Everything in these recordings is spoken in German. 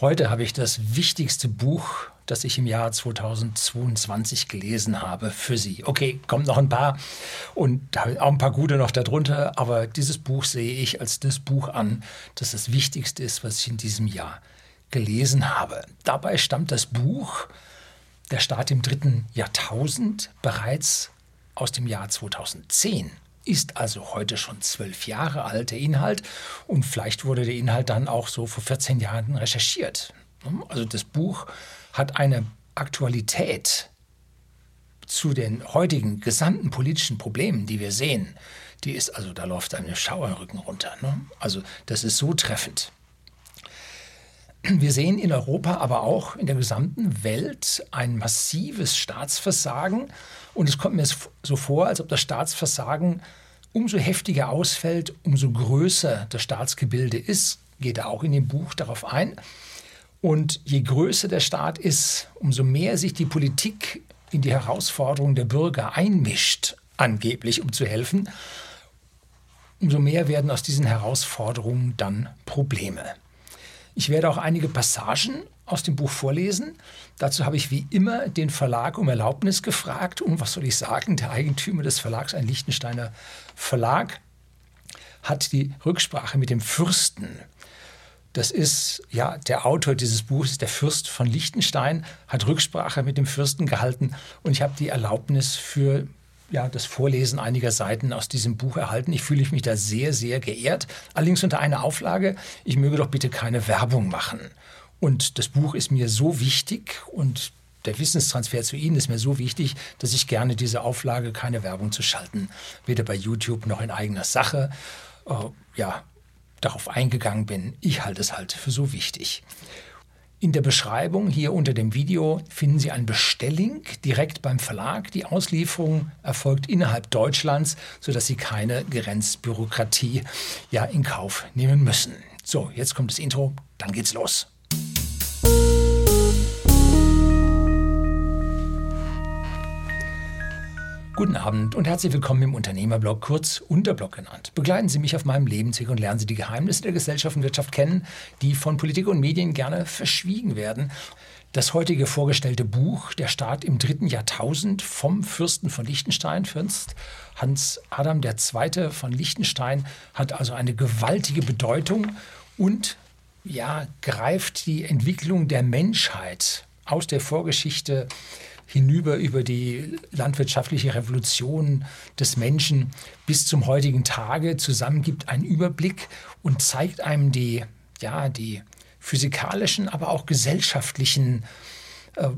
Heute habe ich das wichtigste Buch, das ich im Jahr 2022 gelesen habe, für Sie. Okay, kommt noch ein paar und auch ein paar gute noch darunter, aber dieses Buch sehe ich als das Buch an, das das Wichtigste ist, was ich in diesem Jahr gelesen habe. Dabei stammt das Buch Der Staat im dritten Jahrtausend bereits aus dem Jahr 2010 ist also heute schon zwölf Jahre alt, der Inhalt. Und vielleicht wurde der Inhalt dann auch so vor 14 Jahren recherchiert. Also das Buch hat eine Aktualität zu den heutigen gesamten politischen Problemen, die wir sehen. Die ist also, da läuft einem Schauerrücken runter. Ne? Also das ist so treffend. Wir sehen in Europa, aber auch in der gesamten Welt ein massives Staatsversagen. Und es kommt mir so vor, als ob das Staatsversagen umso heftiger ausfällt, umso größer das Staatsgebilde ist. Geht er auch in dem Buch darauf ein. Und je größer der Staat ist, umso mehr sich die Politik in die Herausforderungen der Bürger einmischt, angeblich um zu helfen, umso mehr werden aus diesen Herausforderungen dann Probleme. Ich werde auch einige Passagen aus dem Buch vorlesen. Dazu habe ich wie immer den Verlag um Erlaubnis gefragt. Und was soll ich sagen? Der Eigentümer des Verlags, ein Liechtensteiner Verlag, hat die Rücksprache mit dem Fürsten. Das ist ja der Autor dieses Buches, der Fürst von Liechtenstein, hat Rücksprache mit dem Fürsten gehalten und ich habe die Erlaubnis für ja, das Vorlesen einiger Seiten aus diesem Buch erhalten. Ich fühle mich da sehr, sehr geehrt. Allerdings unter einer Auflage, ich möge doch bitte keine Werbung machen. Und das Buch ist mir so wichtig und der Wissenstransfer zu Ihnen ist mir so wichtig, dass ich gerne diese Auflage, keine Werbung zu schalten, weder bei YouTube noch in eigener Sache, äh, ja, darauf eingegangen bin. Ich halte es halt für so wichtig. In der Beschreibung hier unter dem Video finden Sie einen Bestelllink direkt beim Verlag. Die Auslieferung erfolgt innerhalb Deutschlands, sodass Sie keine Grenzbürokratie ja in Kauf nehmen müssen. So, jetzt kommt das Intro, dann geht's los. Guten Abend und herzlich willkommen im Unternehmerblog, kurz Unterblog genannt. Begleiten Sie mich auf meinem Lebensweg und lernen Sie die Geheimnisse der Gesellschaft und Wirtschaft kennen, die von Politik und Medien gerne verschwiegen werden. Das heutige vorgestellte Buch, Der Staat im dritten Jahrtausend vom Fürsten von Liechtenstein, Fürst Hans Adam II. von Liechtenstein, hat also eine gewaltige Bedeutung und ja, greift die Entwicklung der Menschheit aus der Vorgeschichte hinüber über die landwirtschaftliche Revolution des Menschen bis zum heutigen Tage zusammen gibt einen Überblick und zeigt einem die, ja, die physikalischen, aber auch gesellschaftlichen äh,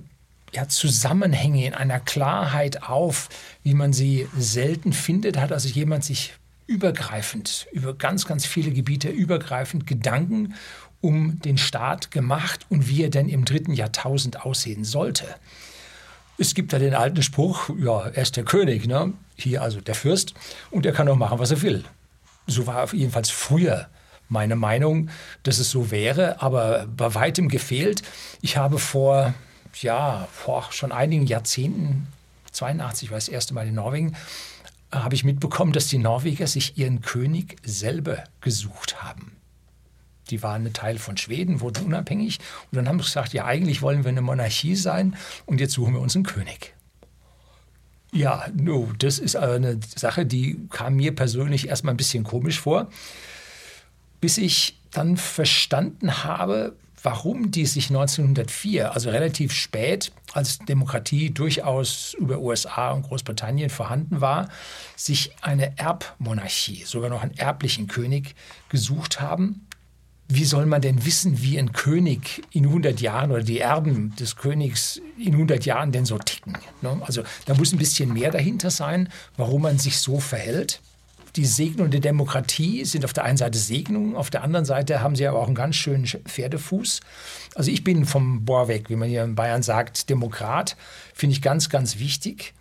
ja, Zusammenhänge in einer Klarheit auf, wie man sie selten findet, hat also jemand sich übergreifend, über ganz, ganz viele Gebiete übergreifend Gedanken um den Staat gemacht und wie er denn im dritten Jahrtausend aussehen sollte. Es gibt ja den alten Spruch, ja, er ist der König, ne? hier also der Fürst, und er kann auch machen, was er will. So war jedenfalls früher meine Meinung, dass es so wäre, aber bei weitem gefehlt. Ich habe vor, ja, vor schon einigen Jahrzehnten, 82 war das erste Mal in Norwegen, habe ich mitbekommen, dass die Norweger sich ihren König selber gesucht haben. Die waren ein Teil von Schweden, wurden unabhängig. Und dann haben sie gesagt, ja, eigentlich wollen wir eine Monarchie sein und jetzt suchen wir uns einen König. Ja, no, das ist eine Sache, die kam mir persönlich erstmal ein bisschen komisch vor, bis ich dann verstanden habe, warum die sich 1904, also relativ spät, als Demokratie durchaus über USA und Großbritannien vorhanden war, sich eine Erbmonarchie, sogar noch einen erblichen König gesucht haben wie soll man denn wissen, wie ein König in 100 Jahren oder die Erben des Königs in 100 Jahren denn so ticken? Ne? Also da muss ein bisschen mehr dahinter sein, warum man sich so verhält. Die Segnung der Demokratie sind auf der einen Seite Segnungen, auf der anderen Seite haben sie aber auch einen ganz schönen Pferdefuß. Also ich bin vom Bohr weg, wie man hier in Bayern sagt, Demokrat, finde ich ganz, ganz wichtig.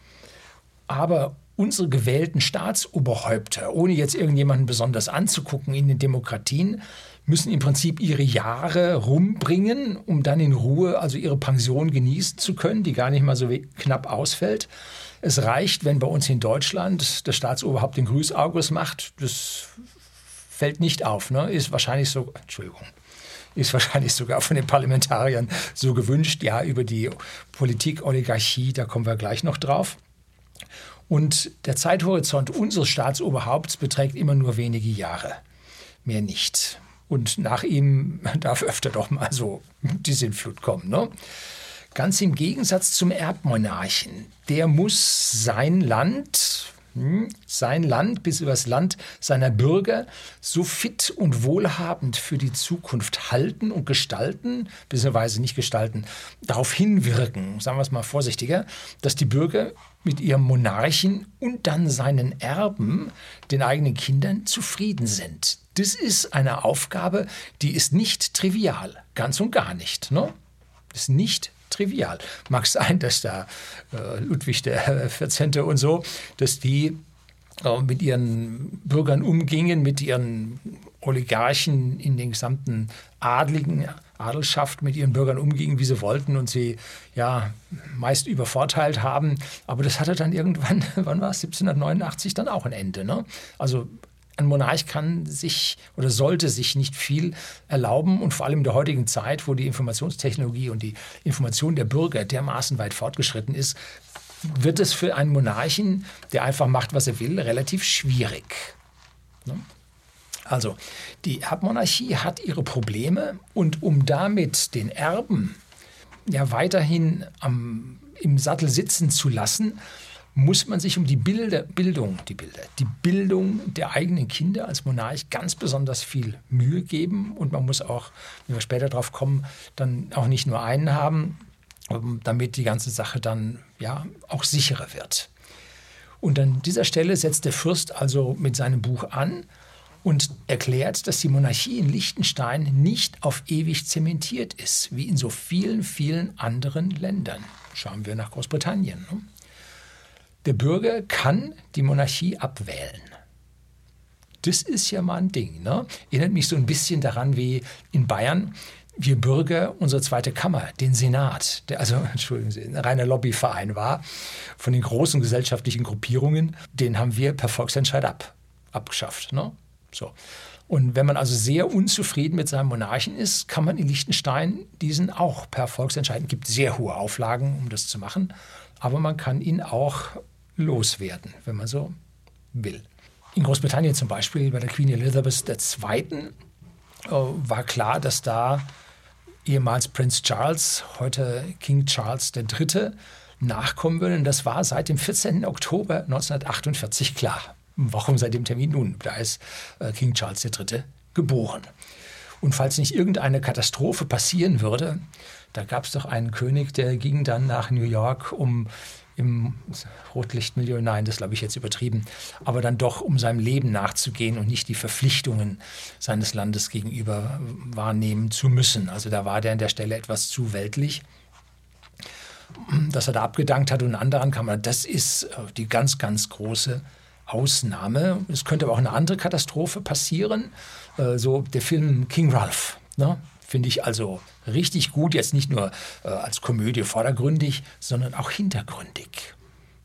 Aber unsere gewählten Staatsoberhäupter, ohne jetzt irgendjemanden besonders anzugucken in den Demokratien, müssen im Prinzip ihre Jahre rumbringen, um dann in Ruhe also ihre Pension genießen zu können, die gar nicht mal so knapp ausfällt. Es reicht, wenn bei uns in Deutschland das Staatsoberhaupt den Grüßaugus macht. Das fällt nicht auf, ne? ist wahrscheinlich so, Entschuldigung, ist wahrscheinlich sogar von den Parlamentariern so gewünscht. Ja, über die Politik, Oligarchie, da kommen wir gleich noch drauf. Und der Zeithorizont unseres Staatsoberhaupts beträgt immer nur wenige Jahre, mehr nicht. Und nach ihm darf öfter doch mal so die Sintflut kommen. Ne? Ganz im Gegensatz zum Erbmonarchen. Der muss sein Land, hm, sein Land bis übers Land seiner Bürger so fit und wohlhabend für die Zukunft halten und gestalten, beziehungsweise nicht gestalten, darauf hinwirken, sagen wir es mal vorsichtiger, dass die Bürger mit ihrem Monarchen und dann seinen Erben, den eigenen Kindern, zufrieden sind. Das ist eine Aufgabe, die ist nicht trivial, ganz und gar nicht. Ne? Ist nicht trivial. Mag sein, dass da äh, Ludwig der 14. und so, dass die äh, mit ihren Bürgern umgingen, mit ihren Oligarchen in den gesamten adligen Adelschaft mit ihren Bürgern umgingen, wie sie wollten und sie ja meist übervorteilt haben. Aber das hatte dann irgendwann, wann war es, 1789 dann auch ein Ende. Ne? Also ein Monarch kann sich oder sollte sich nicht viel erlauben und vor allem in der heutigen Zeit, wo die Informationstechnologie und die Information der Bürger dermaßen weit fortgeschritten ist, wird es für einen Monarchen, der einfach macht, was er will, relativ schwierig. Ne? Also, die Erbmonarchie hat ihre Probleme und um damit den Erben ja weiterhin am, im Sattel sitzen zu lassen, muss man sich um die Bilder, Bildung, die Bilder, die Bildung der eigenen Kinder als Monarch ganz besonders viel Mühe geben. Und man muss auch, wenn wir später drauf kommen, dann auch nicht nur einen haben, ähm, damit die ganze Sache dann ja auch sicherer wird. Und an dieser Stelle setzt der Fürst also mit seinem Buch an und erklärt, dass die Monarchie in Liechtenstein nicht auf ewig zementiert ist, wie in so vielen, vielen anderen Ländern. Schauen wir nach Großbritannien. Der Bürger kann die Monarchie abwählen. Das ist ja mal ein Ding. Ne? Erinnert mich so ein bisschen daran wie in Bayern. Wir Bürger, unsere zweite Kammer, den Senat, der also, Entschuldigen Sie, ein reiner Lobbyverein war, von den großen gesellschaftlichen Gruppierungen, den haben wir per Volksentscheid ab, abgeschafft. Ne? So. Und wenn man also sehr unzufrieden mit seinem Monarchen ist, kann man in Liechtenstein diesen auch per Volksentscheid, gibt sehr hohe Auflagen, um das zu machen, aber man kann ihn auch loswerden, wenn man so will. In Großbritannien zum Beispiel bei der Queen Elizabeth II. Äh, war klar, dass da ehemals Prinz Charles, heute King Charles III., nachkommen würde. Und das war seit dem 14. Oktober 1948 klar. Warum seit dem Termin? Nun, da ist äh, King Charles III. geboren. Und falls nicht irgendeine Katastrophe passieren würde, da gab es doch einen König, der ging dann nach New York, um im Rotlichtmilieu, nein, das glaube ich jetzt übertrieben, aber dann doch um seinem Leben nachzugehen und nicht die Verpflichtungen seines Landes gegenüber wahrnehmen zu müssen. Also da war der an der Stelle etwas zu weltlich dass er da abgedankt hat und anderen kann man, das ist äh, die ganz, ganz große Ausnahme. Es könnte aber auch eine andere Katastrophe passieren. Äh, so der Film King Ralph. Ne? Finde ich also richtig gut, jetzt nicht nur äh, als Komödie vordergründig, sondern auch hintergründig.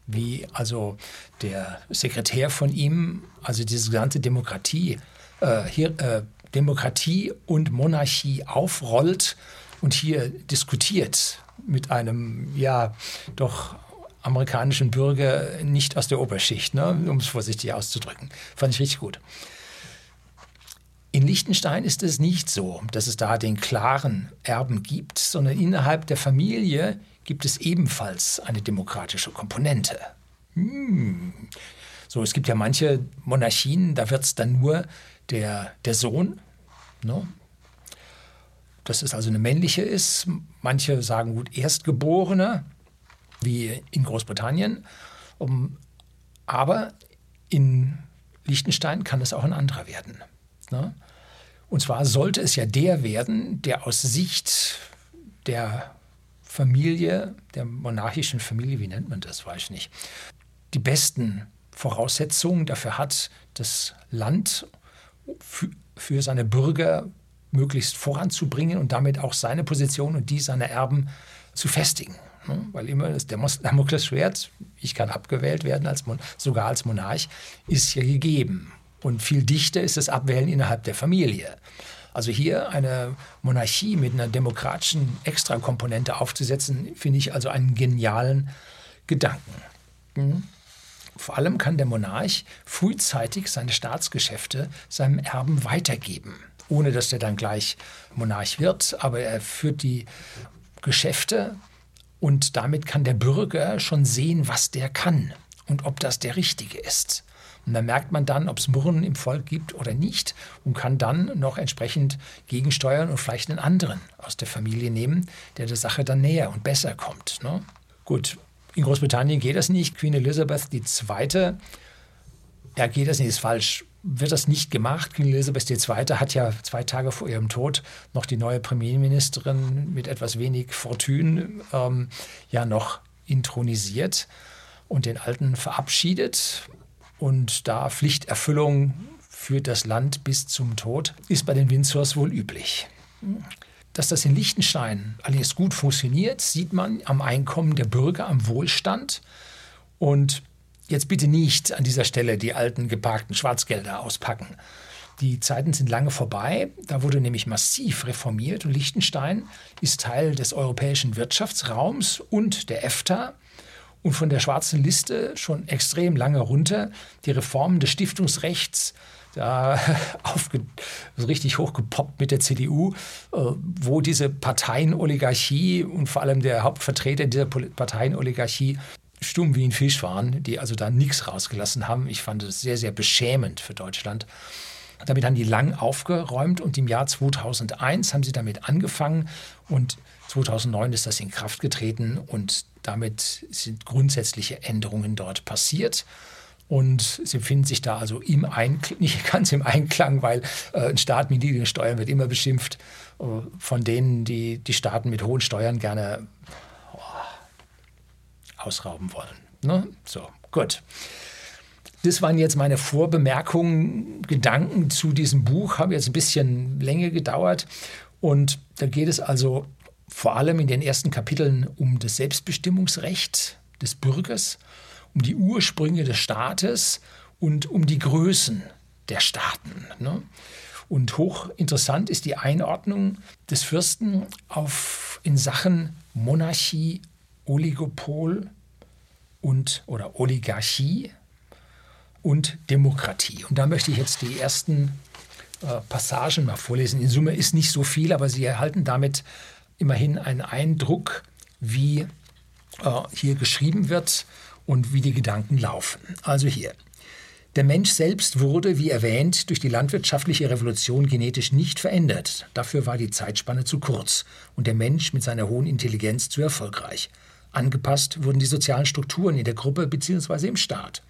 Wie also der Sekretär von ihm, also diese gesamte Demokratie, äh, hier, äh, Demokratie und Monarchie aufrollt und hier diskutiert mit einem, ja, doch amerikanischen Bürger nicht aus der Oberschicht, ne, um es vorsichtig auszudrücken. Fand ich richtig gut. In Liechtenstein ist es nicht so, dass es da den klaren Erben gibt, sondern innerhalb der Familie gibt es ebenfalls eine demokratische Komponente. Hm. So, es gibt ja manche Monarchien, da wird es dann nur der, der Sohn, ne? dass es also eine männliche ist. Manche sagen gut Erstgeborene, wie in Großbritannien. Um, aber in Liechtenstein kann es auch ein anderer werden. Ne? Und zwar sollte es ja der werden, der aus Sicht der Familie, der monarchischen Familie, wie nennt man das, weiß ich nicht, die besten Voraussetzungen dafür hat, das Land für seine Bürger möglichst voranzubringen und damit auch seine Position und die seiner Erben zu festigen. Ne? Weil immer das Damoklesschwert, ich kann abgewählt werden, als, sogar als Monarch, ist ja gegeben. Und viel dichter ist das Abwählen innerhalb der Familie. Also hier eine Monarchie mit einer demokratischen Extrakomponente aufzusetzen, finde ich also einen genialen Gedanken. Mhm. Vor allem kann der Monarch frühzeitig seine Staatsgeschäfte seinem Erben weitergeben, ohne dass er dann gleich Monarch wird, aber er führt die Geschäfte und damit kann der Bürger schon sehen, was der kann und ob das der Richtige ist. Und dann merkt man dann, ob es Murren im Volk gibt oder nicht und kann dann noch entsprechend gegensteuern und vielleicht einen anderen aus der Familie nehmen, der der Sache dann näher und besser kommt. Ne? Gut, in Großbritannien geht das nicht. Queen Elizabeth II. Ja, geht das nicht, ist falsch. Wird das nicht gemacht? Queen Elizabeth II. hat ja zwei Tage vor ihrem Tod noch die neue Premierministerin mit etwas wenig Fortune ähm, ja noch intronisiert und den Alten verabschiedet. Und da Pflichterfüllung für das Land bis zum Tod ist bei den Windsors wohl üblich. Dass das in Liechtenstein alles gut funktioniert, sieht man am Einkommen der Bürger, am Wohlstand. Und jetzt bitte nicht an dieser Stelle die alten geparkten Schwarzgelder auspacken. Die Zeiten sind lange vorbei. Da wurde nämlich massiv reformiert und Liechtenstein ist Teil des europäischen Wirtschaftsraums und der EFTA und von der schwarzen Liste schon extrem lange runter. Die Reformen des Stiftungsrechts, da aufge, so richtig hochgepoppt mit der CDU, äh, wo diese Parteienoligarchie und vor allem der Hauptvertreter dieser Parteienoligarchie stumm wie ein Fisch waren, die also da nichts rausgelassen haben. Ich fand es sehr, sehr beschämend für Deutschland. Damit haben die lang aufgeräumt und im Jahr 2001 haben sie damit angefangen und 2009 ist das in Kraft getreten und damit sind grundsätzliche Änderungen dort passiert. Und sie befinden sich da also im nicht ganz im Einklang, weil äh, ein Staat mit niedrigen Steuern wird immer beschimpft äh, von denen, die die Staaten mit hohen Steuern gerne oh, ausrauben wollen. Ne? So, gut. Das waren jetzt meine Vorbemerkungen, Gedanken zu diesem Buch, haben jetzt ein bisschen länger gedauert. Und da geht es also vor allem in den ersten Kapiteln um das Selbstbestimmungsrecht des Bürgers, um die Ursprünge des Staates und um die Größen der Staaten. Ne? Und hochinteressant ist die Einordnung des Fürsten auf, in Sachen Monarchie, Oligopol und oder Oligarchie und Demokratie. Und da möchte ich jetzt die ersten äh, Passagen mal vorlesen. In Summe ist nicht so viel, aber Sie erhalten damit immerhin einen Eindruck, wie äh, hier geschrieben wird und wie die Gedanken laufen. Also hier. Der Mensch selbst wurde, wie erwähnt, durch die landwirtschaftliche Revolution genetisch nicht verändert. Dafür war die Zeitspanne zu kurz und der Mensch mit seiner hohen Intelligenz zu erfolgreich. Angepasst wurden die sozialen Strukturen in der Gruppe bzw. im Staat.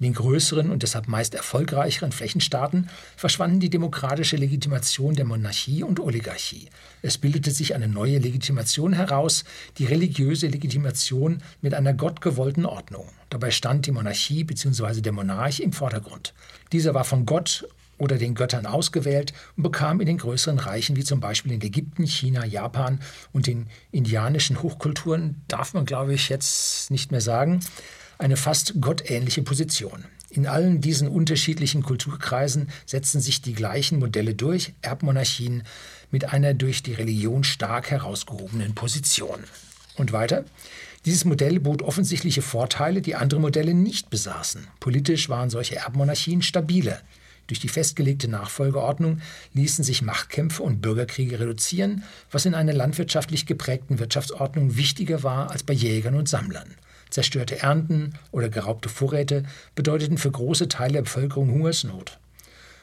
In den größeren und deshalb meist erfolgreicheren Flächenstaaten verschwanden die demokratische Legitimation der Monarchie und Oligarchie. Es bildete sich eine neue Legitimation heraus, die religiöse Legitimation mit einer gottgewollten Ordnung. Dabei stand die Monarchie bzw. der Monarch im Vordergrund. Dieser war von Gott oder den Göttern ausgewählt und bekam in den größeren Reichen, wie zum Beispiel in Ägypten, China, Japan und den indianischen Hochkulturen, darf man, glaube ich, jetzt nicht mehr sagen, eine fast gottähnliche Position. In allen diesen unterschiedlichen Kulturkreisen setzen sich die gleichen Modelle durch, Erbmonarchien mit einer durch die Religion stark herausgehobenen Position. Und weiter? Dieses Modell bot offensichtliche Vorteile, die andere Modelle nicht besaßen. Politisch waren solche Erbmonarchien stabiler. Durch die festgelegte Nachfolgeordnung ließen sich Machtkämpfe und Bürgerkriege reduzieren, was in einer landwirtschaftlich geprägten Wirtschaftsordnung wichtiger war als bei Jägern und Sammlern. Zerstörte Ernten oder geraubte Vorräte bedeuteten für große Teile der Bevölkerung Hungersnot.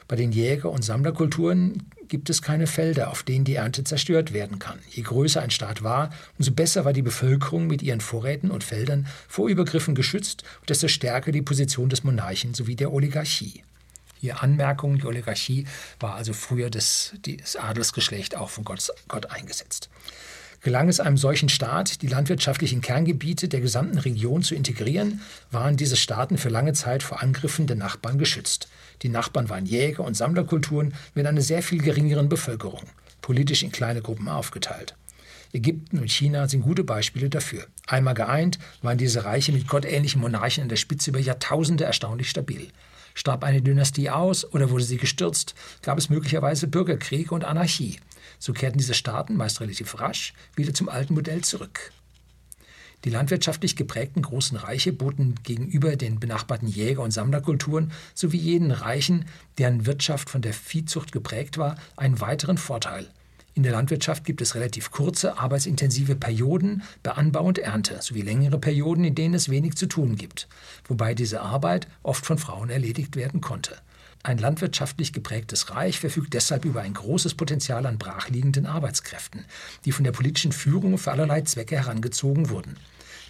Bei den Jäger- und Sammlerkulturen gibt es keine Felder, auf denen die Ernte zerstört werden kann. Je größer ein Staat war, umso besser war die Bevölkerung mit ihren Vorräten und Feldern vor Übergriffen geschützt und desto stärker die Position des Monarchen sowie der Oligarchie. Hier Anmerkung, die Oligarchie war also früher das, das Adelsgeschlecht auch von Gott, Gott eingesetzt. Gelang es einem solchen Staat, die landwirtschaftlichen Kerngebiete der gesamten Region zu integrieren, waren diese Staaten für lange Zeit vor Angriffen der Nachbarn geschützt. Die Nachbarn waren Jäger- und Sammlerkulturen mit einer sehr viel geringeren Bevölkerung, politisch in kleine Gruppen aufgeteilt. Ägypten und China sind gute Beispiele dafür. Einmal geeint waren diese Reiche mit gottähnlichen Monarchen an der Spitze über Jahrtausende erstaunlich stabil. Starb eine Dynastie aus oder wurde sie gestürzt, gab es möglicherweise Bürgerkriege und Anarchie. So kehrten diese Staaten meist relativ rasch wieder zum alten Modell zurück. Die landwirtschaftlich geprägten großen Reiche boten gegenüber den benachbarten Jäger- und Sammlerkulturen sowie jenen Reichen, deren Wirtschaft von der Viehzucht geprägt war, einen weiteren Vorteil. In der Landwirtschaft gibt es relativ kurze, arbeitsintensive Perioden bei Anbau und Ernte sowie längere Perioden, in denen es wenig zu tun gibt, wobei diese Arbeit oft von Frauen erledigt werden konnte. Ein landwirtschaftlich geprägtes Reich verfügt deshalb über ein großes Potenzial an brachliegenden Arbeitskräften, die von der politischen Führung für allerlei Zwecke herangezogen wurden.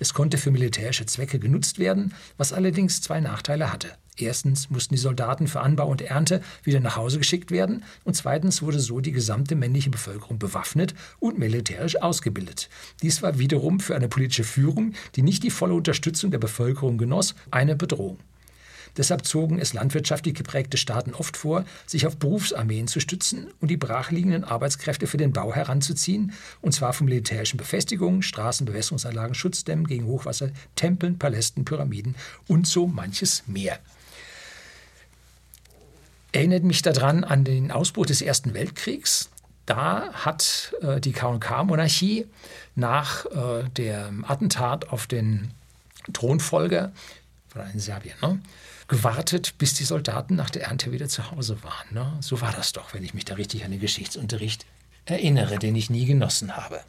Es konnte für militärische Zwecke genutzt werden, was allerdings zwei Nachteile hatte. Erstens mussten die Soldaten für Anbau und Ernte wieder nach Hause geschickt werden und zweitens wurde so die gesamte männliche Bevölkerung bewaffnet und militärisch ausgebildet. Dies war wiederum für eine politische Führung, die nicht die volle Unterstützung der Bevölkerung genoss, eine Bedrohung. Deshalb zogen es landwirtschaftlich geprägte Staaten oft vor, sich auf Berufsarmeen zu stützen und die brachliegenden Arbeitskräfte für den Bau heranzuziehen, und zwar von militärischen Befestigungen, Straßen, Bewässerungsanlagen, Schutzdämmen gegen Hochwasser, Tempeln, Palästen, Pyramiden und so manches mehr. Erinnert mich daran an den Ausbruch des Ersten Weltkriegs. Da hat äh, die KK-Monarchie nach äh, dem Attentat auf den Thronfolger in Serbien, ne? Gewartet, bis die Soldaten nach der Ernte wieder zu Hause waren. Ne? So war das doch, wenn ich mich da richtig an den Geschichtsunterricht erinnere, den ich nie genossen habe.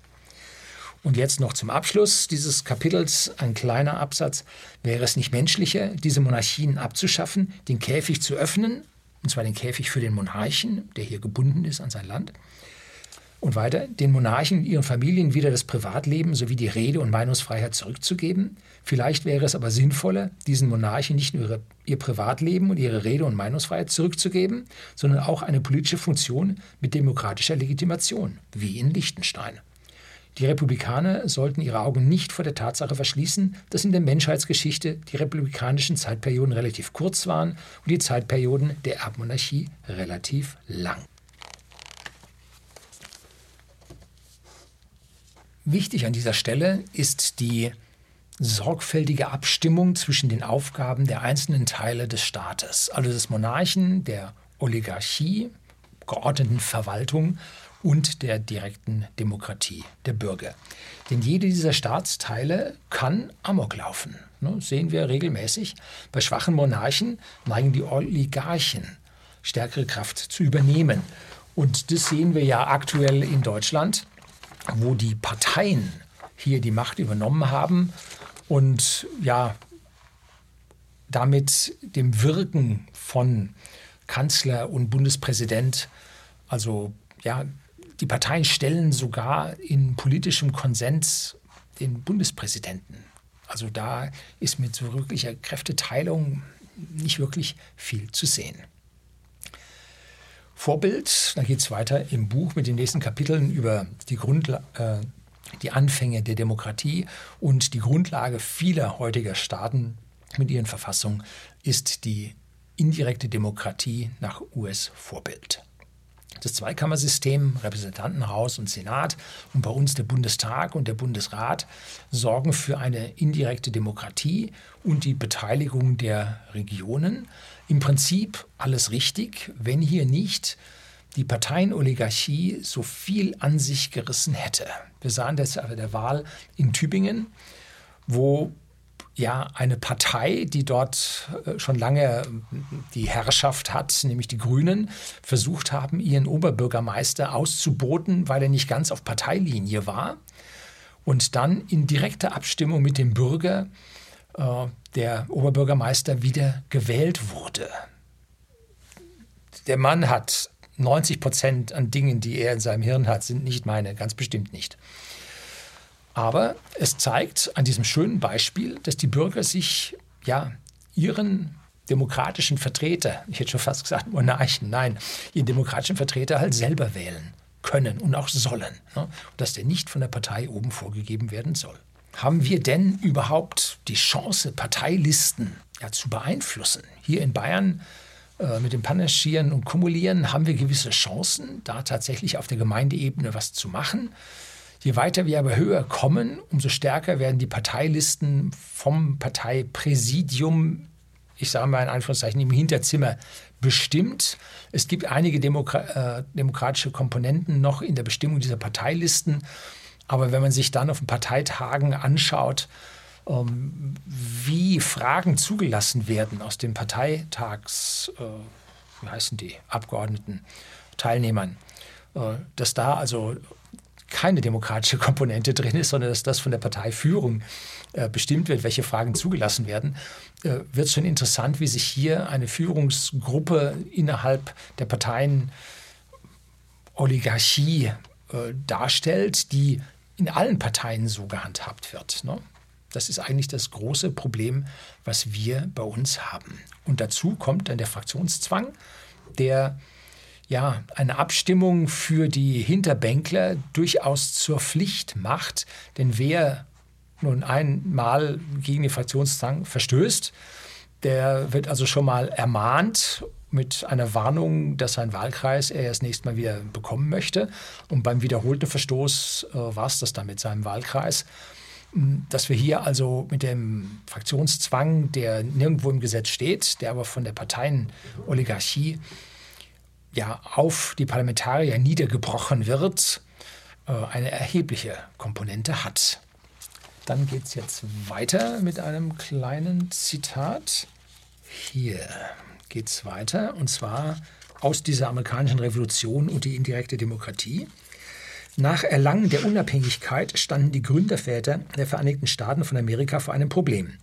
Und jetzt noch zum Abschluss dieses Kapitels ein kleiner Absatz. Wäre es nicht menschlicher, diese Monarchien abzuschaffen, den Käfig zu öffnen, und zwar den Käfig für den Monarchen, der hier gebunden ist an sein Land, und weiter, den Monarchen und ihren Familien wieder das Privatleben sowie die Rede- und Meinungsfreiheit zurückzugeben. Vielleicht wäre es aber sinnvoller, diesen Monarchen nicht nur ihre, ihr Privatleben und ihre Rede- und Meinungsfreiheit zurückzugeben, sondern auch eine politische Funktion mit demokratischer Legitimation, wie in Liechtenstein. Die Republikaner sollten ihre Augen nicht vor der Tatsache verschließen, dass in der Menschheitsgeschichte die republikanischen Zeitperioden relativ kurz waren und die Zeitperioden der Erbmonarchie relativ lang. Wichtig an dieser Stelle ist die sorgfältige Abstimmung zwischen den Aufgaben der einzelnen Teile des Staates, also des Monarchen, der Oligarchie, geordneten Verwaltung und der direkten Demokratie der Bürger. Denn jede dieser Staatsteile kann Amok laufen. Ne, sehen wir regelmäßig. Bei schwachen Monarchen neigen die Oligarchen stärkere Kraft zu übernehmen. Und das sehen wir ja aktuell in Deutschland wo die Parteien hier die Macht übernommen haben und ja, damit dem Wirken von Kanzler und Bundespräsident, also ja, die Parteien stellen sogar in politischem Konsens den Bundespräsidenten. Also da ist mit so wirklicher Kräfteteilung nicht wirklich viel zu sehen. Vorbild. Da geht es weiter im Buch mit den nächsten Kapiteln über die, Grundla äh, die Anfänge der Demokratie und die Grundlage vieler heutiger Staaten mit ihren Verfassungen ist die indirekte Demokratie nach US-Vorbild. Das Zweikammersystem, Repräsentantenhaus und Senat und bei uns der Bundestag und der Bundesrat sorgen für eine indirekte Demokratie und die Beteiligung der Regionen im Prinzip alles richtig, wenn hier nicht die Parteienoligarchie so viel an sich gerissen hätte. Wir sahen das bei der Wahl in Tübingen, wo ja eine Partei, die dort äh, schon lange die Herrschaft hat, nämlich die Grünen, versucht haben, ihren Oberbürgermeister auszuboten, weil er nicht ganz auf Parteilinie war. Und dann in direkter Abstimmung mit dem Bürger der Oberbürgermeister wieder gewählt wurde. Der Mann hat 90 Prozent an Dingen, die er in seinem Hirn hat, sind nicht meine, ganz bestimmt nicht. Aber es zeigt an diesem schönen Beispiel, dass die Bürger sich ja ihren demokratischen Vertreter, ich hätte schon fast gesagt Monarchen, nein, ihren demokratischen Vertreter halt selber wählen können und auch sollen. Ne? Dass der nicht von der Partei oben vorgegeben werden soll. Haben wir denn überhaupt die Chance, Parteilisten ja, zu beeinflussen? Hier in Bayern äh, mit dem Panaschieren und Kumulieren haben wir gewisse Chancen, da tatsächlich auf der Gemeindeebene was zu machen. Je weiter wir aber höher kommen, umso stärker werden die Parteilisten vom Parteipräsidium ich sage mal in Anführungszeichen, im Hinterzimmer bestimmt. Es gibt einige Demokra äh, demokratische Komponenten noch in der Bestimmung dieser Parteilisten. Aber wenn man sich dann auf den Parteitagen anschaut, ähm, wie Fragen zugelassen werden aus den Parteitags, äh, wie heißen die, Abgeordneten, Teilnehmern, äh, dass da also keine demokratische Komponente drin ist, sondern dass das von der Parteiführung äh, bestimmt wird, welche Fragen zugelassen werden, äh, wird schon interessant, wie sich hier eine Führungsgruppe innerhalb der Parteien Oligarchie äh, darstellt, die in allen Parteien so gehandhabt wird. Ne? Das ist eigentlich das große Problem, was wir bei uns haben. Und dazu kommt dann der Fraktionszwang, der ja, eine Abstimmung für die Hinterbänkler durchaus zur Pflicht macht. Denn wer nun einmal gegen den Fraktionszwang verstößt, der wird also schon mal ermahnt mit einer Warnung, dass sein Wahlkreis er erst nächstes Mal wieder bekommen möchte. Und beim wiederholten Verstoß äh, war es das dann mit seinem Wahlkreis. Hm, dass wir hier also mit dem Fraktionszwang, der nirgendwo im Gesetz steht, der aber von der Parteienoligarchie ja auf die Parlamentarier niedergebrochen wird, äh, eine erhebliche Komponente hat. Dann geht es jetzt weiter mit einem kleinen Zitat. Hier geht es weiter, und zwar aus dieser amerikanischen Revolution und die indirekte Demokratie. Nach Erlangen der Unabhängigkeit standen die Gründerväter der Vereinigten Staaten von Amerika vor einem Problem.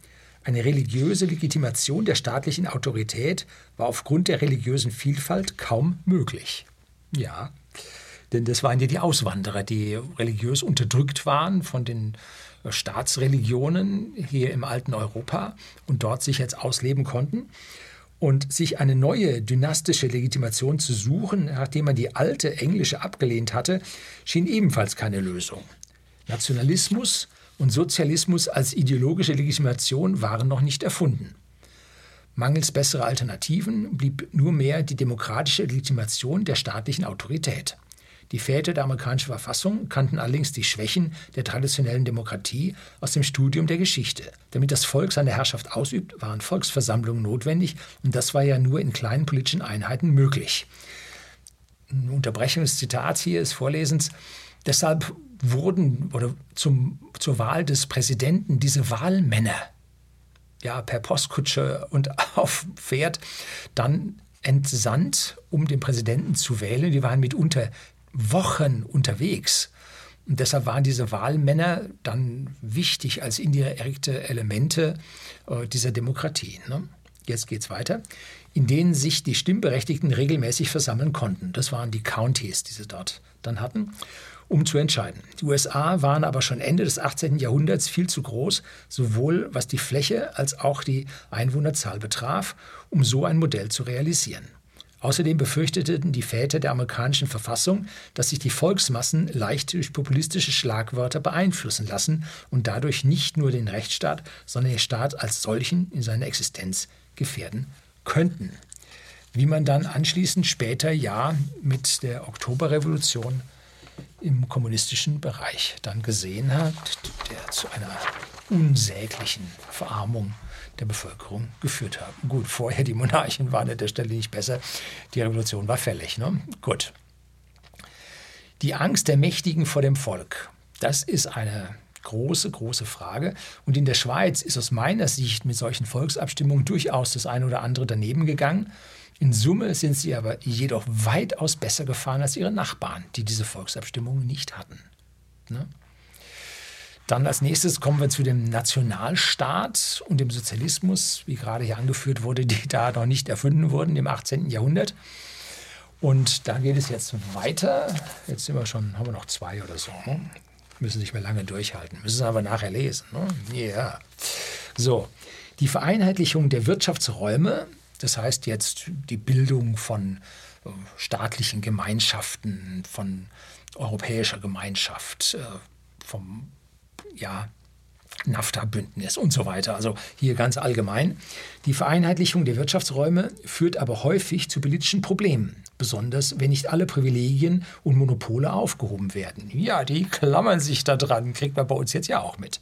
Eine religiöse Legitimation der staatlichen Autorität war aufgrund der religiösen Vielfalt kaum möglich. Ja, denn das waren ja die Auswanderer, die religiös unterdrückt waren von den Staatsreligionen hier im alten Europa und dort sich jetzt ausleben konnten. Und sich eine neue dynastische Legitimation zu suchen, nachdem man die alte englische abgelehnt hatte, schien ebenfalls keine Lösung. Nationalismus und Sozialismus als ideologische Legitimation waren noch nicht erfunden. Mangels besserer Alternativen blieb nur mehr die demokratische Legitimation der staatlichen Autorität. Die Väter der amerikanischen Verfassung kannten allerdings die Schwächen der traditionellen Demokratie aus dem Studium der Geschichte. Damit das Volk seine Herrschaft ausübt, waren Volksversammlungen notwendig und das war ja nur in kleinen politischen Einheiten möglich. Eine Unterbrechung des Zitats hier des Vorlesens. Deshalb wurden oder zum, zur Wahl des Präsidenten diese Wahlmänner ja, per Postkutsche und auf Pferd dann entsandt, um den Präsidenten zu wählen. Die waren mitunter Wochen unterwegs. Und deshalb waren diese Wahlmänner dann wichtig als indirekte Elemente äh, dieser Demokratie. Ne? Jetzt geht es weiter, in denen sich die Stimmberechtigten regelmäßig versammeln konnten. Das waren die Counties, die sie dort dann hatten um zu entscheiden. Die USA waren aber schon Ende des 18. Jahrhunderts viel zu groß, sowohl was die Fläche als auch die Einwohnerzahl betraf, um so ein Modell zu realisieren. Außerdem befürchteten die Väter der amerikanischen Verfassung, dass sich die Volksmassen leicht durch populistische Schlagwörter beeinflussen lassen und dadurch nicht nur den Rechtsstaat, sondern den Staat als solchen in seiner Existenz gefährden könnten. Wie man dann anschließend später ja mit der Oktoberrevolution im kommunistischen Bereich dann gesehen hat, der zu einer unsäglichen Verarmung der Bevölkerung geführt hat. Gut, vorher die Monarchen waren an der Stelle nicht besser, die Revolution war fällig. Ne? Gut. Die Angst der Mächtigen vor dem Volk, das ist eine große, große Frage. Und in der Schweiz ist aus meiner Sicht mit solchen Volksabstimmungen durchaus das eine oder andere daneben gegangen. In Summe sind sie aber jedoch weitaus besser gefahren als ihre Nachbarn, die diese Volksabstimmungen nicht hatten. Ne? Dann als nächstes kommen wir zu dem Nationalstaat und dem Sozialismus, wie gerade hier angeführt wurde, die da noch nicht erfunden wurden im 18. Jahrhundert. Und da geht es jetzt weiter. Jetzt sind wir schon, haben wir noch zwei oder so. Ne? Müssen sich mehr lange durchhalten. Müssen aber nachher lesen. Ne? Yeah. So, die Vereinheitlichung der Wirtschaftsräume das heißt jetzt die Bildung von äh, staatlichen Gemeinschaften, von europäischer Gemeinschaft, äh, vom ja, NAFTA-Bündnis und so weiter. Also hier ganz allgemein. Die Vereinheitlichung der Wirtschaftsräume führt aber häufig zu politischen Problemen, besonders wenn nicht alle Privilegien und Monopole aufgehoben werden. Ja, die klammern sich da dran, kriegt man bei uns jetzt ja auch mit.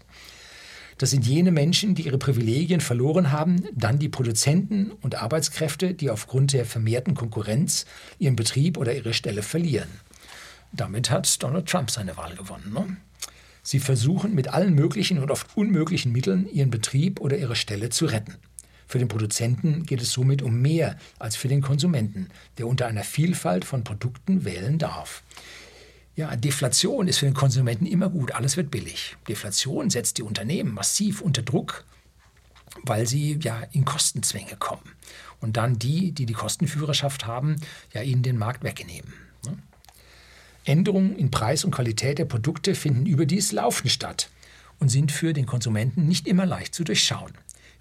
Das sind jene Menschen, die ihre Privilegien verloren haben, dann die Produzenten und Arbeitskräfte, die aufgrund der vermehrten Konkurrenz ihren Betrieb oder ihre Stelle verlieren. Damit hat Donald Trump seine Wahl gewonnen. Ne? Sie versuchen mit allen möglichen und oft unmöglichen Mitteln ihren Betrieb oder ihre Stelle zu retten. Für den Produzenten geht es somit um mehr als für den Konsumenten, der unter einer Vielfalt von Produkten wählen darf. Ja, Deflation ist für den Konsumenten immer gut, alles wird billig. Deflation setzt die Unternehmen massiv unter Druck, weil sie ja in Kostenzwänge kommen und dann die, die die Kostenführerschaft haben, ja ihnen den Markt wegnehmen. Änderungen in Preis und Qualität der Produkte finden überdies laufend statt und sind für den Konsumenten nicht immer leicht zu durchschauen.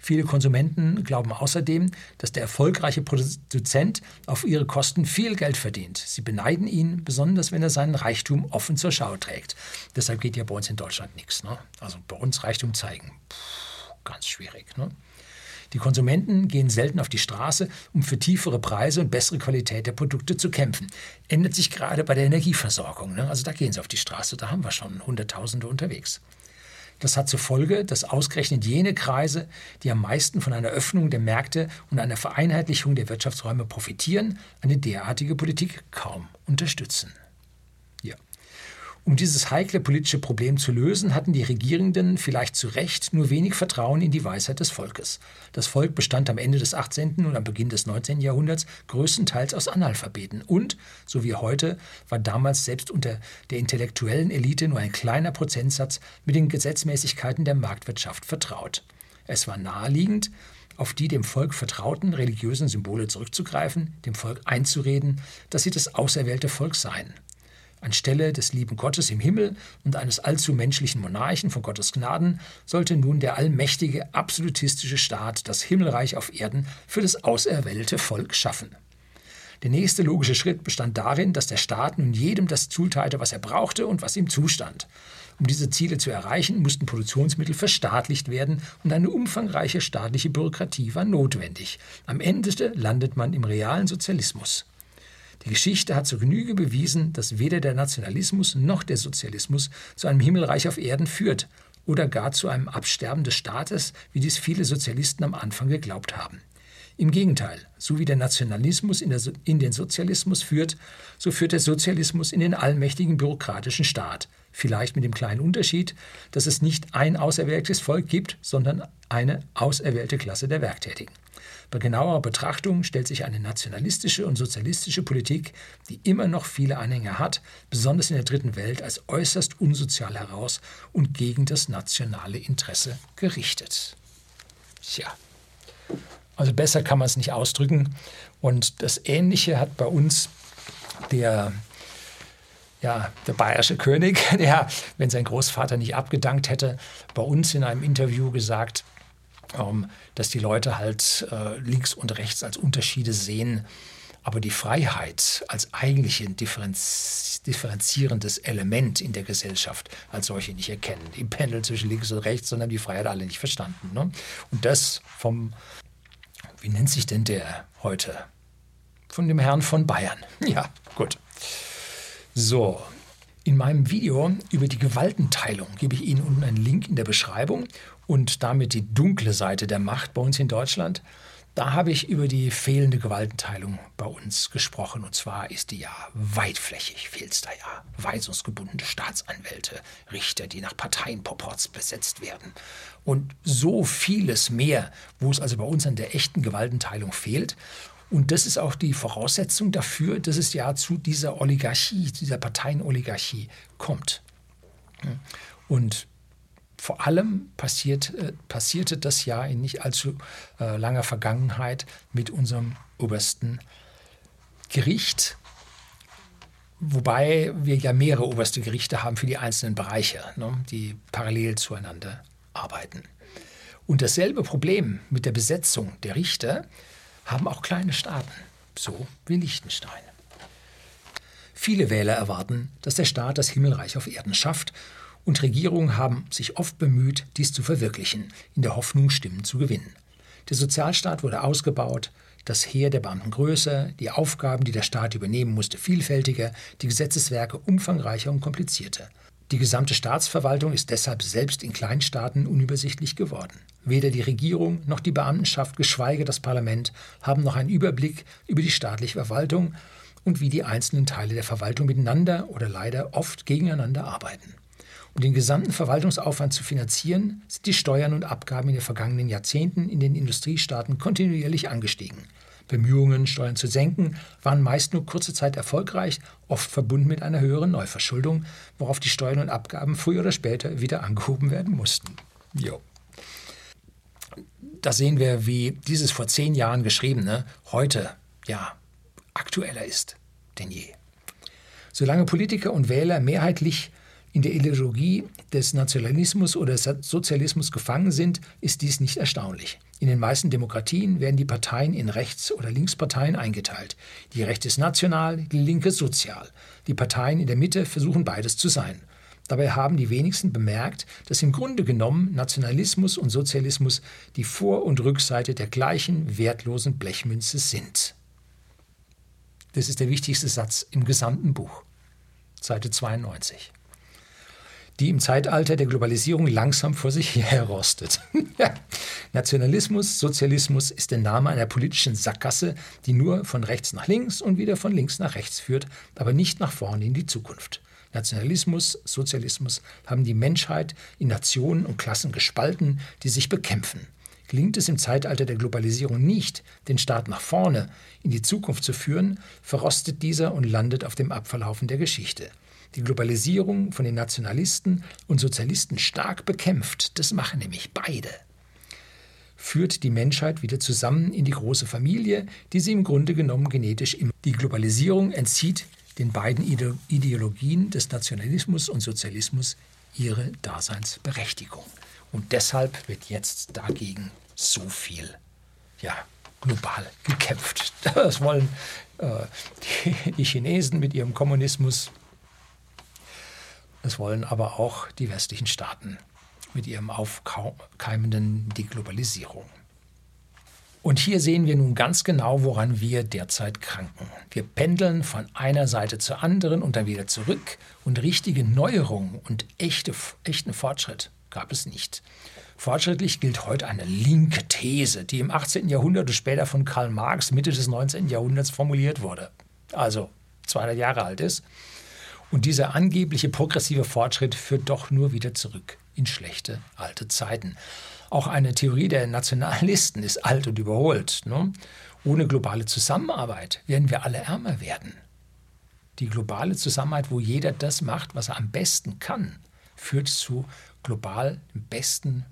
Viele Konsumenten glauben außerdem, dass der erfolgreiche Produzent auf ihre Kosten viel Geld verdient. Sie beneiden ihn, besonders wenn er seinen Reichtum offen zur Schau trägt. Deshalb geht ja bei uns in Deutschland nichts. Ne? Also bei uns Reichtum zeigen. Puh, ganz schwierig. Ne? Die Konsumenten gehen selten auf die Straße, um für tiefere Preise und bessere Qualität der Produkte zu kämpfen. Ändert sich gerade bei der Energieversorgung. Ne? Also da gehen sie auf die Straße, da haben wir schon Hunderttausende unterwegs. Das hat zur Folge, dass ausgerechnet jene Kreise, die am meisten von einer Öffnung der Märkte und einer Vereinheitlichung der Wirtschaftsräume profitieren, eine derartige Politik kaum unterstützen. Um dieses heikle politische Problem zu lösen, hatten die Regierenden vielleicht zu Recht nur wenig Vertrauen in die Weisheit des Volkes. Das Volk bestand am Ende des 18. und am Beginn des 19. Jahrhunderts größtenteils aus Analphabeten und, so wie heute, war damals selbst unter der intellektuellen Elite nur ein kleiner Prozentsatz mit den Gesetzmäßigkeiten der Marktwirtschaft vertraut. Es war naheliegend, auf die dem Volk vertrauten religiösen Symbole zurückzugreifen, dem Volk einzureden, dass sie das auserwählte Volk seien. Anstelle des lieben Gottes im Himmel und eines allzu menschlichen Monarchen von Gottes Gnaden sollte nun der allmächtige, absolutistische Staat das Himmelreich auf Erden für das auserwählte Volk schaffen. Der nächste logische Schritt bestand darin, dass der Staat nun jedem das zuteilte, was er brauchte und was ihm zustand. Um diese Ziele zu erreichen, mussten Produktionsmittel verstaatlicht werden und eine umfangreiche staatliche Bürokratie war notwendig. Am Ende landet man im realen Sozialismus. Die Geschichte hat zur Genüge bewiesen, dass weder der Nationalismus noch der Sozialismus zu einem Himmelreich auf Erden führt oder gar zu einem Absterben des Staates, wie dies viele Sozialisten am Anfang geglaubt haben. Im Gegenteil, so wie der Nationalismus in, der so in, den Sozialismus führt, so führt der Sozialismus in den allmächtigen bürokratischen Staat. Vielleicht mit dem kleinen Unterschied, dass es nicht ein auserwähltes Volk gibt, sondern eine auserwählte Klasse der Werktätigen. Bei genauerer Betrachtung stellt sich eine nationalistische und sozialistische Politik, die immer noch viele Anhänger hat, besonders in der dritten Welt, als äußerst unsozial heraus und gegen das nationale Interesse gerichtet. Tja, also besser kann man es nicht ausdrücken. Und das Ähnliche hat bei uns der ja, der bayerische König, der, wenn sein Großvater nicht abgedankt hätte, bei uns in einem Interview gesagt, ähm, dass die Leute halt äh, links und rechts als Unterschiede sehen, aber die Freiheit als eigentlich ein differenz differenzierendes Element in der Gesellschaft als solche nicht erkennen. Die Pendel zwischen links und rechts, sondern die Freiheit alle nicht verstanden. Ne? Und das vom, wie nennt sich denn der heute? Von dem Herrn von Bayern. Ja, gut. So, in meinem Video über die Gewaltenteilung gebe ich Ihnen unten einen Link in der Beschreibung und damit die dunkle Seite der Macht bei uns in Deutschland. Da habe ich über die fehlende Gewaltenteilung bei uns gesprochen. Und zwar ist die ja weitflächig, fehlt es da ja. Weisungsgebundene Staatsanwälte, Richter, die nach Parteienproports besetzt werden. Und so vieles mehr, wo es also bei uns an der echten Gewaltenteilung fehlt. Und das ist auch die Voraussetzung dafür, dass es ja zu dieser Oligarchie, dieser Parteienoligarchie kommt. Und vor allem passiert, äh, passierte das ja in nicht allzu äh, langer Vergangenheit mit unserem obersten Gericht, wobei wir ja mehrere oberste Gerichte haben für die einzelnen Bereiche, ne, die parallel zueinander arbeiten. Und dasselbe Problem mit der Besetzung der Richter haben auch kleine Staaten, so wie Liechtenstein. Viele Wähler erwarten, dass der Staat das Himmelreich auf Erden schafft und Regierungen haben sich oft bemüht, dies zu verwirklichen, in der Hoffnung, Stimmen zu gewinnen. Der Sozialstaat wurde ausgebaut, das Heer der Beamten größer, die Aufgaben, die der Staat übernehmen musste, vielfältiger, die Gesetzeswerke umfangreicher und komplizierter. Die gesamte Staatsverwaltung ist deshalb selbst in Kleinstaaten unübersichtlich geworden. Weder die Regierung noch die Beamtenschaft, geschweige das Parlament, haben noch einen Überblick über die staatliche Verwaltung und wie die einzelnen Teile der Verwaltung miteinander oder leider oft gegeneinander arbeiten. Um den gesamten Verwaltungsaufwand zu finanzieren, sind die Steuern und Abgaben in den vergangenen Jahrzehnten in den Industriestaaten kontinuierlich angestiegen. Bemühungen, Steuern zu senken, waren meist nur kurze Zeit erfolgreich, oft verbunden mit einer höheren Neuverschuldung, worauf die Steuern und Abgaben früher oder später wieder angehoben werden mussten. Jo. Da sehen wir, wie dieses vor zehn Jahren geschriebene heute, ja, aktueller ist denn je. Solange Politiker und Wähler mehrheitlich in der Ideologie des Nationalismus oder Sozialismus gefangen sind, ist dies nicht erstaunlich. In den meisten Demokratien werden die Parteien in Rechts- oder Linksparteien eingeteilt. Die rechte ist national, die linke sozial. Die Parteien in der Mitte versuchen beides zu sein. Dabei haben die wenigsten bemerkt, dass im Grunde genommen Nationalismus und Sozialismus die Vor- und Rückseite der gleichen wertlosen Blechmünze sind. Das ist der wichtigste Satz im gesamten Buch. Seite 92 die im Zeitalter der Globalisierung langsam vor sich herrostet. Nationalismus, Sozialismus ist der Name einer politischen Sackgasse, die nur von rechts nach links und wieder von links nach rechts führt, aber nicht nach vorne in die Zukunft. Nationalismus, Sozialismus haben die Menschheit in Nationen und Klassen gespalten, die sich bekämpfen. Gelingt es im Zeitalter der Globalisierung nicht, den Staat nach vorne in die Zukunft zu führen, verrostet dieser und landet auf dem Abverlaufen der Geschichte. Die Globalisierung von den Nationalisten und Sozialisten stark bekämpft, das machen nämlich beide, führt die Menschheit wieder zusammen in die große Familie, die sie im Grunde genommen genetisch immer. Die Globalisierung entzieht den beiden Ideologien des Nationalismus und Sozialismus ihre Daseinsberechtigung. Und deshalb wird jetzt dagegen so viel ja, global gekämpft. Das wollen äh, die, die Chinesen mit ihrem Kommunismus, das wollen aber auch die westlichen Staaten mit ihrem aufkeimenden Deglobalisierung. Und hier sehen wir nun ganz genau, woran wir derzeit kranken. Wir pendeln von einer Seite zur anderen und dann wieder zurück und richtige Neuerungen und echte, echten Fortschritt gab es nicht. Fortschrittlich gilt heute eine linke These, die im 18. Jahrhundert und später von Karl Marx Mitte des 19. Jahrhunderts formuliert wurde, also 200 Jahre alt ist. Und dieser angebliche progressive Fortschritt führt doch nur wieder zurück in schlechte alte Zeiten. Auch eine Theorie der Nationalisten ist alt und überholt. Ne? Ohne globale Zusammenarbeit werden wir alle ärmer werden. Die globale Zusammenarbeit, wo jeder das macht, was er am besten kann, führt zu global dem besten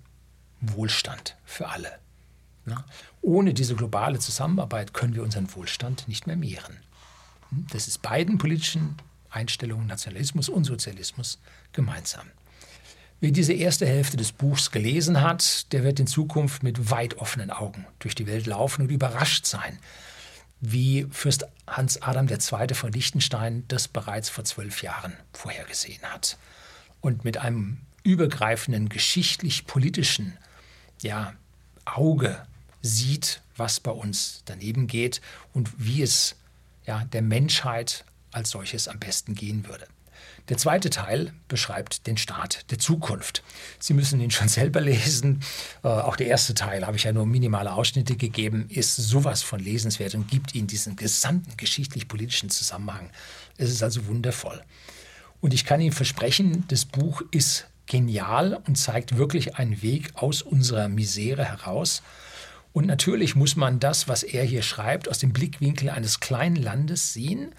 Wohlstand für alle. Ne? Ohne diese globale Zusammenarbeit können wir unseren Wohlstand nicht mehr mehren. Das ist beiden politischen Einstellungen, Nationalismus und Sozialismus, gemeinsam. Wer diese erste Hälfte des Buchs gelesen hat, der wird in Zukunft mit weit offenen Augen durch die Welt laufen und überrascht sein, wie Fürst Hans Adam II. von Liechtenstein das bereits vor zwölf Jahren vorhergesehen hat. Und mit einem übergreifenden geschichtlich-politischen ja, Auge sieht, was bei uns daneben geht und wie es ja, der Menschheit als solches am besten gehen würde. Der zweite Teil beschreibt den Staat der Zukunft. Sie müssen ihn schon selber lesen. Äh, auch der erste Teil, habe ich ja nur minimale Ausschnitte gegeben, ist sowas von lesenswert und gibt Ihnen diesen gesamten geschichtlich-politischen Zusammenhang. Es ist also wundervoll. Und ich kann Ihnen versprechen, das Buch ist genial und zeigt wirklich einen Weg aus unserer Misere heraus. Und natürlich muss man das, was er hier schreibt, aus dem Blickwinkel eines kleinen Landes sehen,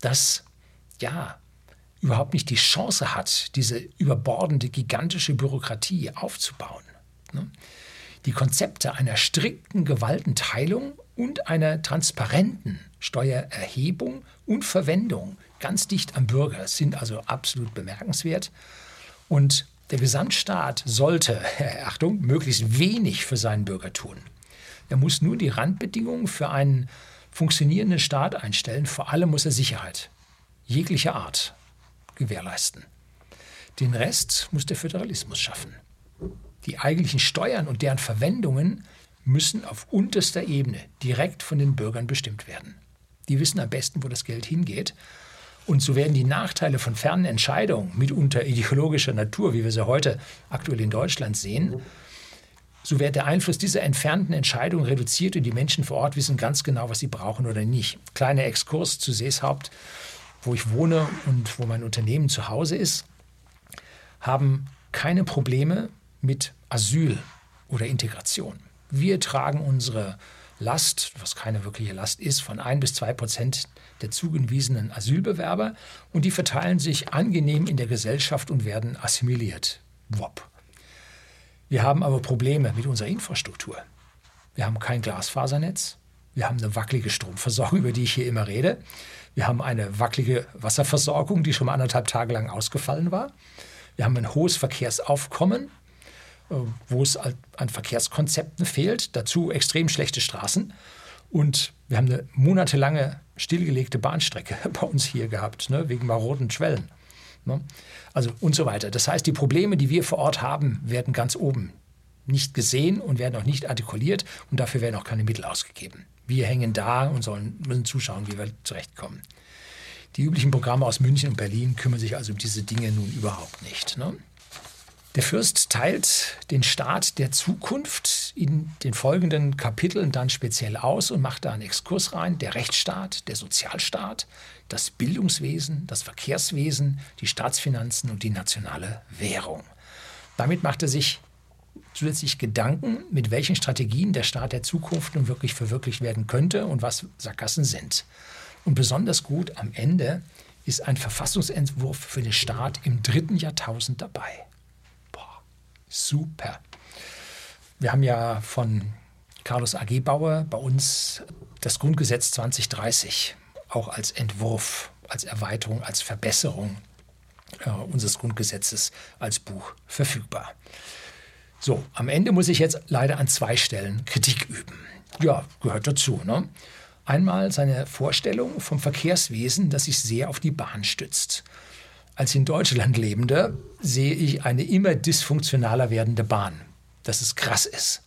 das ja überhaupt nicht die Chance hat, diese überbordende, gigantische Bürokratie aufzubauen. Ne? Die Konzepte einer strikten Gewaltenteilung und einer transparenten Steuererhebung und Verwendung ganz dicht am Bürger sind also absolut bemerkenswert. Und der Gesamtstaat sollte, Achtung, möglichst wenig für seinen Bürger tun. Er muss nur die Randbedingungen für einen funktionierenden Staat einstellen. Vor allem muss er Sicherheit jeglicher Art gewährleisten. Den Rest muss der Föderalismus schaffen. Die eigentlichen Steuern und deren Verwendungen müssen auf unterster Ebene direkt von den Bürgern bestimmt werden. Die wissen am besten, wo das Geld hingeht. Und so werden die Nachteile von fernen Entscheidungen, mitunter ideologischer Natur, wie wir sie heute aktuell in Deutschland sehen, so wird der Einfluss dieser entfernten Entscheidungen reduziert und die Menschen vor Ort wissen ganz genau, was sie brauchen oder nicht. Kleiner Exkurs zu Seeshaupt, wo ich wohne und wo mein Unternehmen zu Hause ist, haben keine Probleme mit Asyl oder Integration. Wir tragen unsere Last, was keine wirkliche Last ist, von ein bis zwei Prozent der zugewiesenen Asylbewerber und die verteilen sich angenehm in der Gesellschaft und werden assimiliert. Wop. Wir haben aber Probleme mit unserer Infrastruktur. Wir haben kein Glasfasernetz. Wir haben eine wackelige Stromversorgung, über die ich hier immer rede. Wir haben eine wackelige Wasserversorgung, die schon mal anderthalb Tage lang ausgefallen war. Wir haben ein hohes Verkehrsaufkommen, äh, wo es an Verkehrskonzepten fehlt. Dazu extrem schlechte Straßen. Und wir haben eine monatelange stillgelegte Bahnstrecke bei uns hier gehabt, ne, wegen maroden Schwellen. Ne? Also und so weiter. Das heißt, die Probleme, die wir vor Ort haben, werden ganz oben nicht gesehen und werden auch nicht artikuliert und dafür werden auch keine Mittel ausgegeben. Wir hängen da und sollen, müssen zuschauen, wie wir zurechtkommen. Die üblichen Programme aus München und Berlin kümmern sich also um diese Dinge nun überhaupt nicht. Ne? Der Fürst teilt den Staat der Zukunft in den folgenden Kapiteln dann speziell aus und macht da einen Exkurs rein. Der Rechtsstaat, der Sozialstaat, das Bildungswesen, das Verkehrswesen, die Staatsfinanzen und die nationale Währung. Damit macht er sich zusätzlich Gedanken, mit welchen Strategien der Staat der Zukunft nun wirklich verwirklicht werden könnte und was Sackgassen sind. Und besonders gut am Ende ist ein Verfassungsentwurf für den Staat im dritten Jahrtausend dabei. Boah, super. Wir haben ja von Carlos A.G. Bauer bei uns das Grundgesetz 2030 auch als Entwurf, als Erweiterung, als Verbesserung äh, unseres Grundgesetzes als Buch verfügbar. So, am Ende muss ich jetzt leider an zwei Stellen Kritik üben. Ja, gehört dazu. Ne? Einmal seine Vorstellung vom Verkehrswesen, das sich sehr auf die Bahn stützt. Als in Deutschland Lebender sehe ich eine immer dysfunktionaler werdende Bahn, dass es krass ist.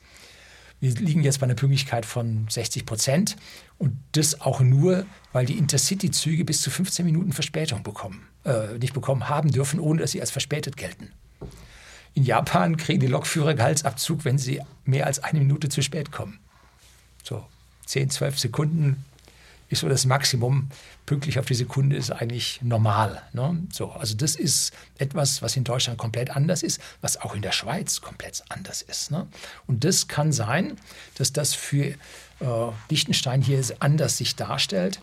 Wir liegen jetzt bei einer Pünktlichkeit von 60 Prozent und das auch nur, weil die Intercity-Züge bis zu 15 Minuten Verspätung bekommen, äh, nicht bekommen haben dürfen, ohne dass sie als verspätet gelten. In Japan kriegen die Lokführer Gehaltsabzug, wenn sie mehr als eine Minute zu spät kommen. So 10, 12 Sekunden ist so das Maximum. Pünktlich auf die Sekunde ist eigentlich normal. Ne? So, also das ist etwas, was in Deutschland komplett anders ist, was auch in der Schweiz komplett anders ist. Ne? Und das kann sein, dass das für äh, Liechtenstein hier anders sich darstellt.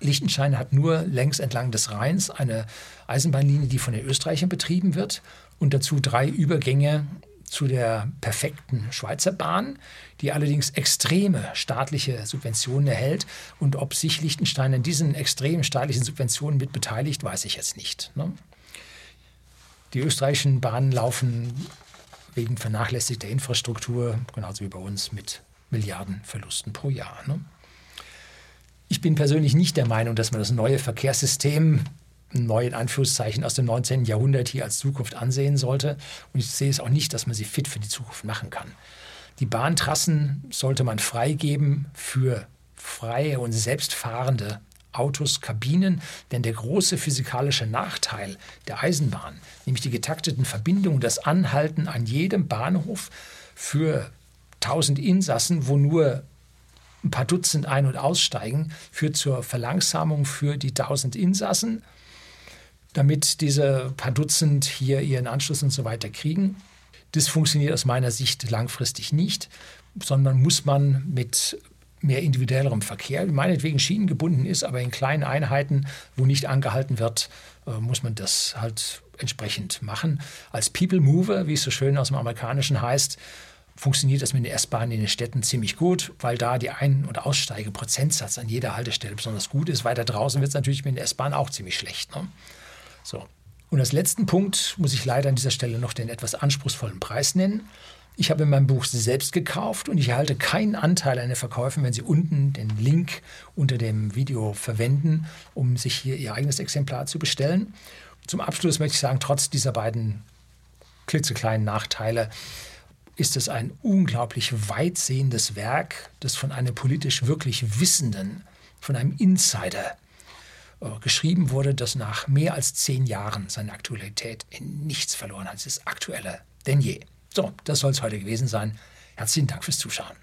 Liechtenstein hat nur längs entlang des Rheins eine Eisenbahnlinie, die von den Österreichern betrieben wird und dazu drei Übergänge zu der perfekten Schweizer Bahn, die allerdings extreme staatliche Subventionen erhält. Und ob sich Liechtenstein an diesen extremen staatlichen Subventionen mit beteiligt, weiß ich jetzt nicht. Ne? Die österreichischen Bahnen laufen wegen vernachlässigter Infrastruktur, genauso wie bei uns, mit Milliardenverlusten pro Jahr. Ne? Ich bin persönlich nicht der Meinung, dass man das neue Verkehrssystem neu in Anführungszeichen aus dem 19. Jahrhundert hier als Zukunft ansehen sollte. Und ich sehe es auch nicht, dass man sie fit für die Zukunft machen kann. Die Bahntrassen sollte man freigeben für freie und selbstfahrende Autos, Kabinen, denn der große physikalische Nachteil der Eisenbahn, nämlich die getakteten Verbindungen, das Anhalten an jedem Bahnhof für 1000 Insassen, wo nur ein paar Dutzend ein- und aussteigen, führt zur Verlangsamung für die 1000 Insassen damit diese paar Dutzend hier ihren Anschluss und so weiter kriegen. Das funktioniert aus meiner Sicht langfristig nicht, sondern muss man mit mehr individuellerem Verkehr, meinetwegen schienengebunden ist, aber in kleinen Einheiten, wo nicht angehalten wird, äh, muss man das halt entsprechend machen. Als People Mover, wie es so schön aus dem Amerikanischen heißt, funktioniert das mit den S-Bahnen in den Städten ziemlich gut, weil da die Ein- und Aussteigeprozentsatz an jeder Haltestelle besonders gut ist. Weiter draußen wird es natürlich mit den S-Bahnen auch ziemlich schlecht. Ne? So. Und als letzten Punkt muss ich leider an dieser Stelle noch den etwas anspruchsvollen Preis nennen. Ich habe mein Buch selbst gekauft und ich erhalte keinen Anteil an den Verkäufen, wenn Sie unten den Link unter dem Video verwenden, um sich hier Ihr eigenes Exemplar zu bestellen. Zum Abschluss möchte ich sagen, trotz dieser beiden klitzekleinen Nachteile ist es ein unglaublich weitsehendes Werk, das von einem politisch wirklich Wissenden, von einem Insider geschrieben wurde, das nach mehr als zehn Jahren seine Aktualität in nichts verloren hat. Es ist aktueller denn je. So, das soll es heute gewesen sein. Herzlichen Dank fürs Zuschauen.